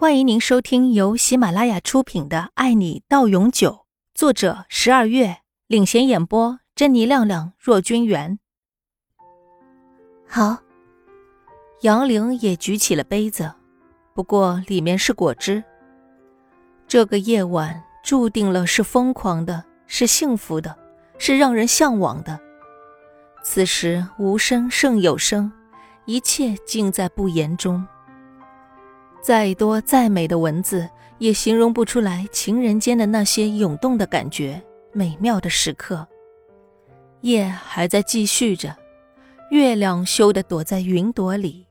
欢迎您收听由喜马拉雅出品的《爱你到永久》，作者十二月领衔演播，珍妮、亮亮、若君元。好，杨玲也举起了杯子，不过里面是果汁。这个夜晚注定了是疯狂的，是幸福的，是让人向往的。此时无声胜有声，一切尽在不言中。再多再美的文字，也形容不出来情人间的那些涌动的感觉、美妙的时刻。夜还在继续着，月亮羞得躲在云朵里。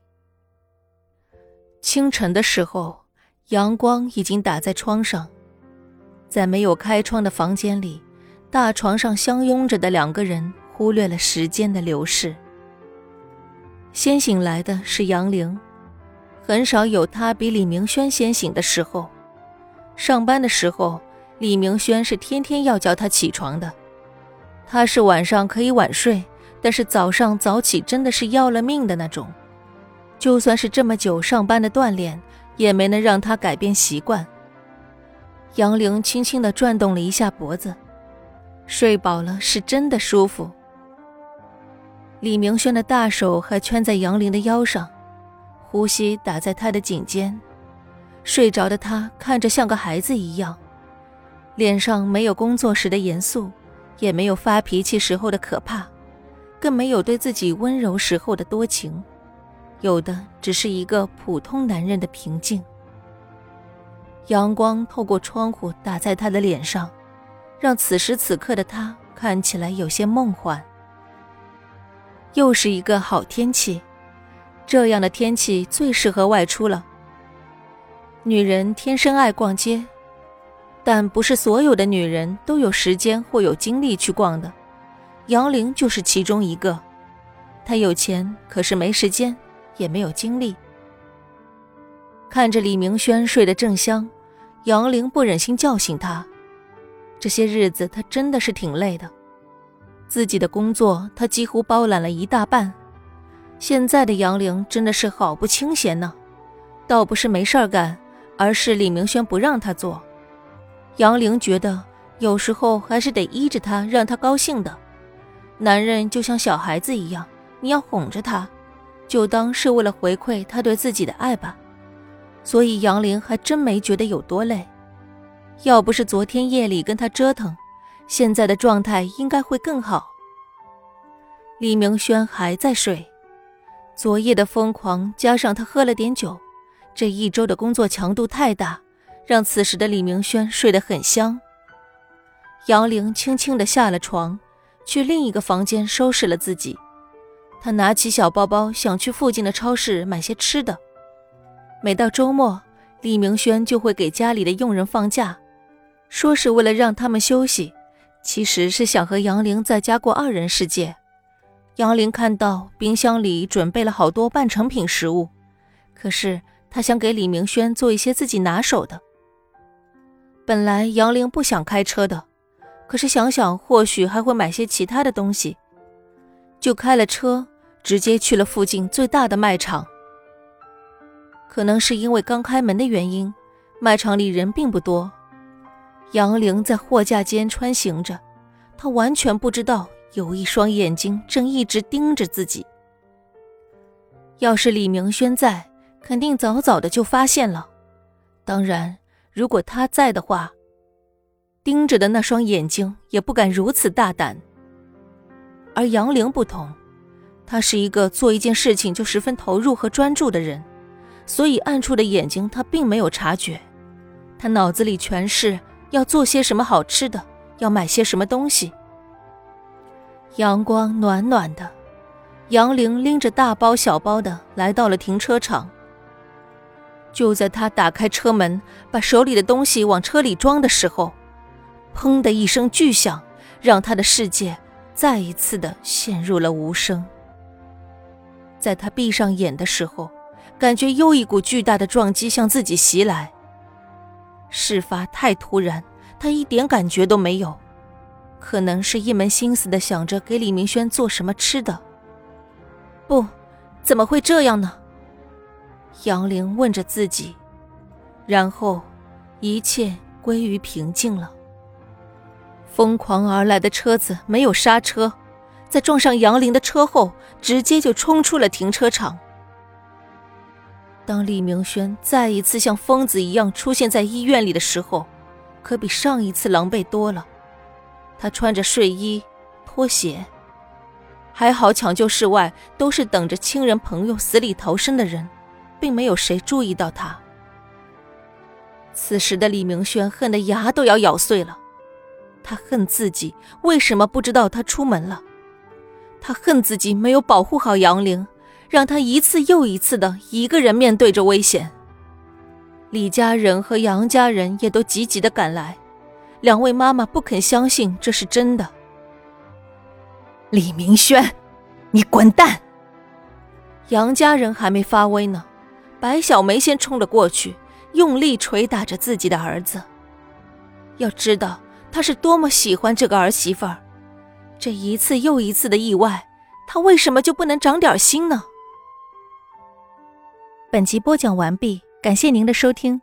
清晨的时候，阳光已经打在窗上，在没有开窗的房间里，大床上相拥着的两个人忽略了时间的流逝。先醒来的是杨玲。很少有他比李明轩先醒的时候。上班的时候，李明轩是天天要叫他起床的。他是晚上可以晚睡，但是早上早起真的是要了命的那种。就算是这么久上班的锻炼，也没能让他改变习惯。杨玲轻轻地转动了一下脖子，睡饱了是真的舒服。李明轩的大手还圈在杨玲的腰上。呼吸打在他的颈间，睡着的他看着像个孩子一样，脸上没有工作时的严肃，也没有发脾气时候的可怕，更没有对自己温柔时候的多情，有的只是一个普通男人的平静。阳光透过窗户打在他的脸上，让此时此刻的他看起来有些梦幻。又是一个好天气。这样的天气最适合外出了。女人天生爱逛街，但不是所有的女人都有时间或有精力去逛的。杨玲就是其中一个。她有钱，可是没时间，也没有精力。看着李明轩睡得正香，杨玲不忍心叫醒他。这些日子她真的是挺累的，自己的工作她几乎包揽了一大半。现在的杨玲真的是好不清闲呢，倒不是没事儿干，而是李明轩不让她做。杨玲觉得有时候还是得依着他，让他高兴的。男人就像小孩子一样，你要哄着他，就当是为了回馈他对自己的爱吧。所以杨玲还真没觉得有多累。要不是昨天夜里跟他折腾，现在的状态应该会更好。李明轩还在睡。昨夜的疯狂加上他喝了点酒，这一周的工作强度太大，让此时的李明轩睡得很香。杨玲轻轻地下了床，去另一个房间收拾了自己。她拿起小包包，想去附近的超市买些吃的。每到周末，李明轩就会给家里的佣人放假，说是为了让他们休息，其实是想和杨玲在家过二人世界。杨玲看到冰箱里准备了好多半成品食物，可是她想给李明轩做一些自己拿手的。本来杨玲不想开车的，可是想想或许还会买些其他的东西，就开了车，直接去了附近最大的卖场。可能是因为刚开门的原因，卖场里人并不多。杨玲在货架间穿行着，她完全不知道。有一双眼睛正一直盯着自己。要是李明轩在，肯定早早的就发现了。当然，如果他在的话，盯着的那双眼睛也不敢如此大胆。而杨玲不同，他是一个做一件事情就十分投入和专注的人，所以暗处的眼睛他并没有察觉。他脑子里全是要做些什么好吃的，要买些什么东西。阳光暖暖的，杨玲拎着大包小包的来到了停车场。就在他打开车门，把手里的东西往车里装的时候，砰的一声巨响，让他的世界再一次的陷入了无声。在他闭上眼的时候，感觉又一股巨大的撞击向自己袭来。事发太突然，他一点感觉都没有。可能是一门心思的想着给李明轩做什么吃的。不，怎么会这样呢？杨玲问着自己，然后，一切归于平静了。疯狂而来的车子没有刹车，在撞上杨玲的车后，直接就冲出了停车场。当李明轩再一次像疯子一样出现在医院里的时候，可比上一次狼狈多了。他穿着睡衣、拖鞋，还好抢救室外都是等着亲人朋友死里逃生的人，并没有谁注意到他。此时的李明轩恨得牙都要咬碎了，他恨自己为什么不知道他出门了，他恨自己没有保护好杨玲。让他一次又一次的一个人面对着危险。李家人和杨家人也都急急的赶来，两位妈妈不肯相信这是真的。李明轩，你滚蛋！杨家人还没发威呢，白小梅先冲了过去，用力捶打着自己的儿子。要知道他是多么喜欢这个儿媳妇儿，这一次又一次的意外，他为什么就不能长点心呢？本集播讲完毕，感谢您的收听。